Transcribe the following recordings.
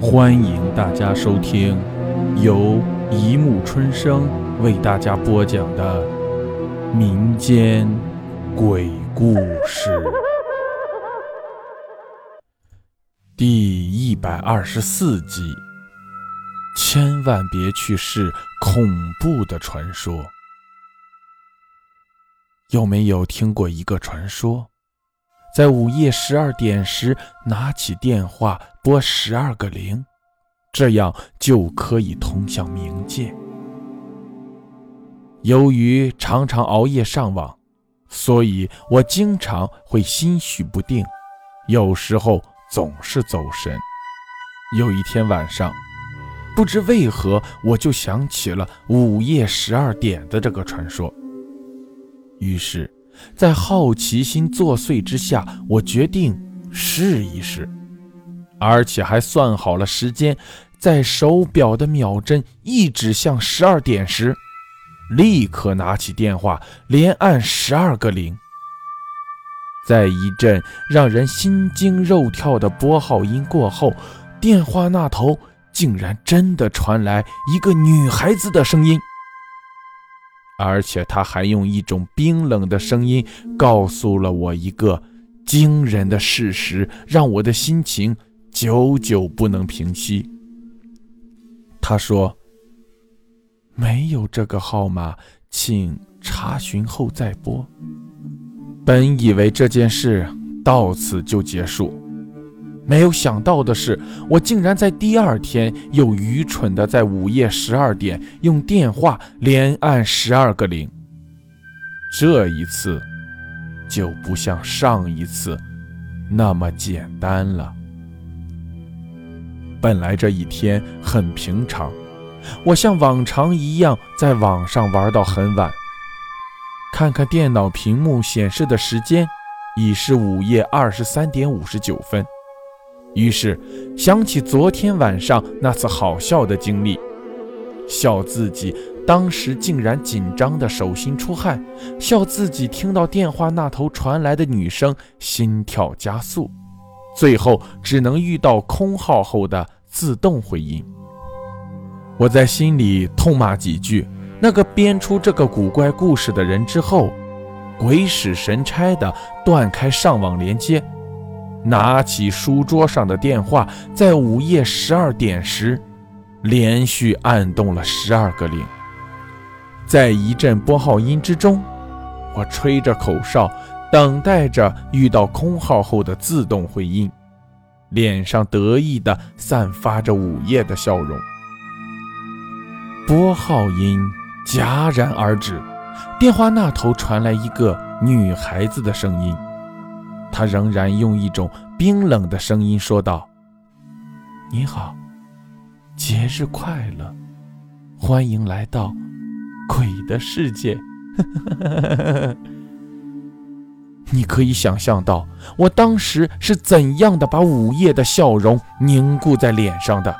欢迎大家收听由一木春生为大家播讲的民间鬼故事第一百二十四集。千万别去试恐怖的传说。有没有听过一个传说？在午夜十二点时，拿起电话拨十二个零，这样就可以通向冥界。由于常常熬夜上网，所以我经常会心绪不定，有时候总是走神。有一天晚上，不知为何，我就想起了午夜十二点的这个传说。于是，在好奇心作祟之下，我决定试一试，而且还算好了时间，在手表的秒针一指向十二点时，立刻拿起电话，连按十二个零。在一阵让人心惊肉跳的拨号音过后，电话那头竟然真的传来一个女孩子的声音。而且他还用一种冰冷的声音告诉了我一个惊人的事实，让我的心情久久不能平息。他说：“没有这个号码，请查询后再拨。”本以为这件事到此就结束。没有想到的是，我竟然在第二天又愚蠢的在午夜十二点用电话连按十二个零。这一次就不像上一次那么简单了。本来这一天很平常，我像往常一样在网上玩到很晚，看看电脑屏幕显示的时间，已是午夜二十三点五十九分。于是想起昨天晚上那次好笑的经历，笑自己当时竟然紧张的手心出汗，笑自己听到电话那头传来的女声心跳加速，最后只能遇到空号后的自动回音。我在心里痛骂几句那个编出这个古怪故事的人之后，鬼使神差的断开上网连接。拿起书桌上的电话，在午夜十二点时，连续按动了十二个零。在一阵拨号音之中，我吹着口哨，等待着遇到空号后的自动回音，脸上得意地散发着午夜的笑容。拨号音戛然而止，电话那头传来一个女孩子的声音。他仍然用一种冰冷的声音说道：“你好，节日快乐，欢迎来到鬼的世界。”你可以想象到我当时是怎样的把午夜的笑容凝固在脸上的。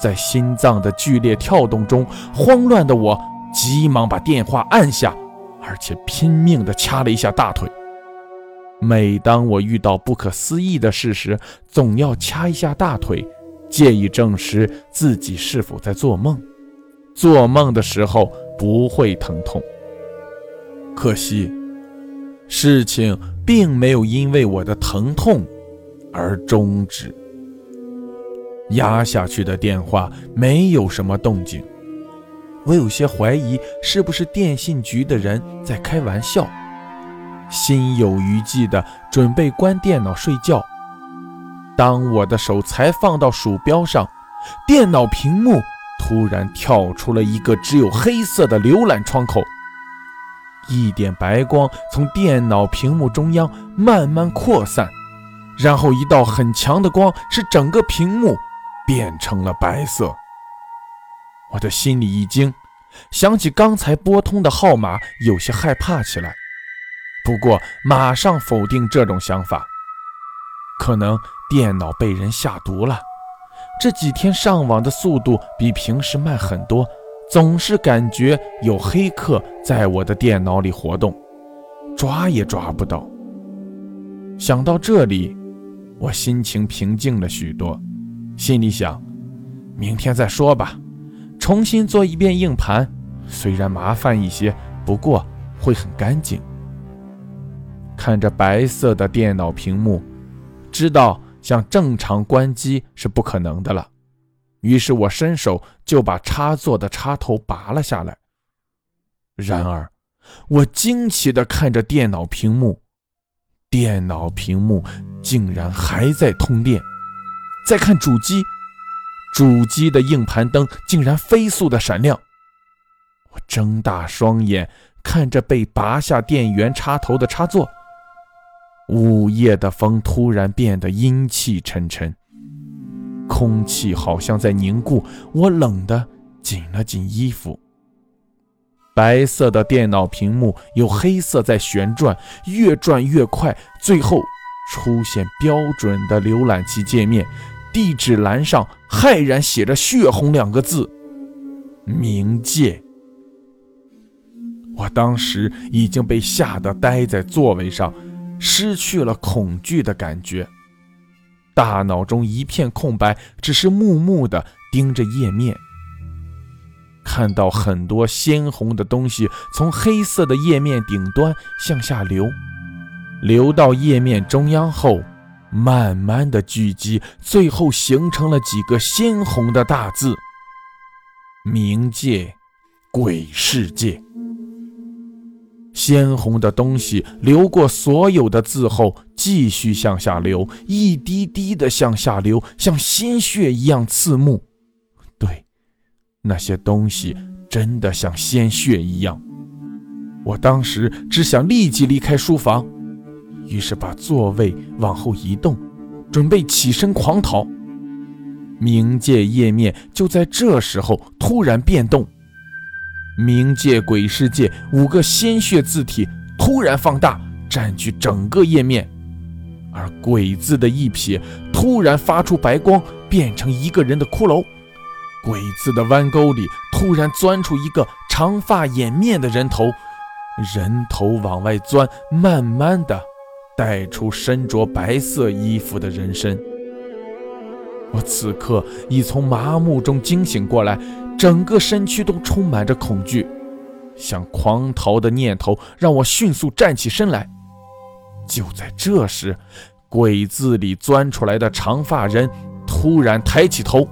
在心脏的剧烈跳动中，慌乱的我急忙把电话按下，而且拼命地掐了一下大腿。每当我遇到不可思议的事时，总要掐一下大腿，借以证实自己是否在做梦。做梦的时候不会疼痛。可惜，事情并没有因为我的疼痛而终止。压下去的电话没有什么动静，我有些怀疑是不是电信局的人在开玩笑。心有余悸地准备关电脑睡觉，当我的手才放到鼠标上，电脑屏幕突然跳出了一个只有黑色的浏览窗口，一点白光从电脑屏幕中央慢慢扩散，然后一道很强的光使整个屏幕变成了白色。我的心里一惊，想起刚才拨通的号码，有些害怕起来。不过，马上否定这种想法。可能电脑被人下毒了。这几天上网的速度比平时慢很多，总是感觉有黑客在我的电脑里活动，抓也抓不到。想到这里，我心情平静了许多。心里想，明天再说吧。重新做一遍硬盘，虽然麻烦一些，不过会很干净。看着白色的电脑屏幕，知道想正常关机是不可能的了。于是我伸手就把插座的插头拔了下来。然而，我惊奇地看着电脑屏幕，电脑屏幕竟然还在通电。再看主机，主机的硬盘灯竟然飞速的闪亮。我睁大双眼看着被拔下电源插头的插座。午夜的风突然变得阴气沉沉，空气好像在凝固，我冷得紧了紧衣服。白色的电脑屏幕有黑色在旋转，越转越快，最后出现标准的浏览器界面，地址栏上骇然写着“血红”两个字，“冥界”。我当时已经被吓得呆在座位上。失去了恐惧的感觉，大脑中一片空白，只是木木地盯着页面，看到很多鲜红的东西从黑色的页面顶端向下流，流到页面中央后，慢慢的聚集，最后形成了几个鲜红的大字：冥界，鬼世界。鲜红的东西流过所有的字后，继续向下流，一滴滴的向下流，像鲜血一样刺目。对，那些东西真的像鲜血一样。我当时只想立即离开书房，于是把座位往后移动，准备起身狂逃。冥界页面就在这时候突然变动。冥界鬼世界五个鲜血字体突然放大，占据整个页面，而鬼字的一撇突然发出白光，变成一个人的骷髅。鬼字的弯钩里突然钻出一个长发掩面的人头，人头往外钻，慢慢的带出身着白色衣服的人身。我此刻已从麻木中惊醒过来。整个身躯都充满着恐惧，想狂逃的念头让我迅速站起身来。就在这时，鬼字里钻出来的长发人突然抬起头，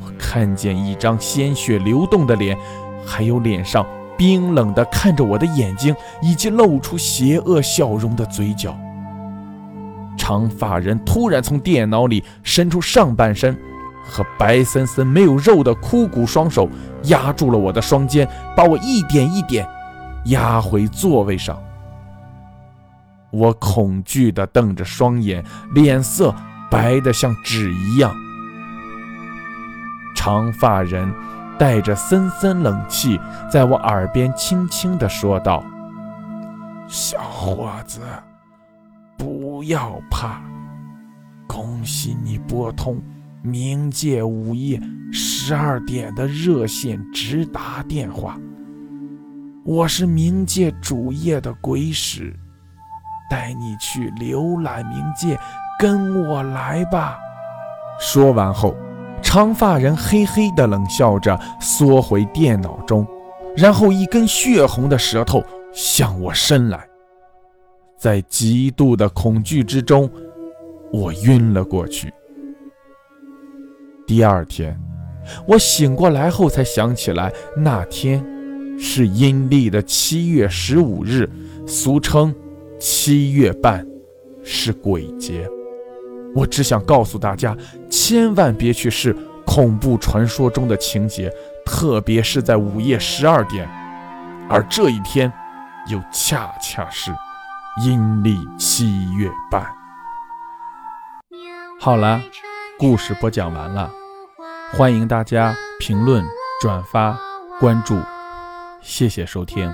我看见一张鲜血流动的脸，还有脸上冰冷的看着我的眼睛，以及露出邪恶笑容的嘴角。长发人突然从电脑里伸出上半身。和白森森没有肉的枯骨双手压住了我的双肩，把我一点一点压回座位上。我恐惧地瞪着双眼，脸色白得像纸一样。长发人带着森森冷气，在我耳边轻轻地说道：“小伙子，不要怕，恭喜你拨通。”冥界午夜十二点的热线直达电话，我是冥界主页的鬼使，带你去浏览冥界，跟我来吧。说完后，长发人嘿嘿的冷笑着，缩回电脑中，然后一根血红的舌头向我伸来，在极度的恐惧之中，我晕了过去。第二天，我醒过来后才想起来，那天是阴历的七月十五日，俗称七月半，是鬼节。我只想告诉大家，千万别去试恐怖传说中的情节，特别是在午夜十二点。而这一天，又恰恰是阴历七月半。好了，故事播讲完了。欢迎大家评论、转发、关注，谢谢收听。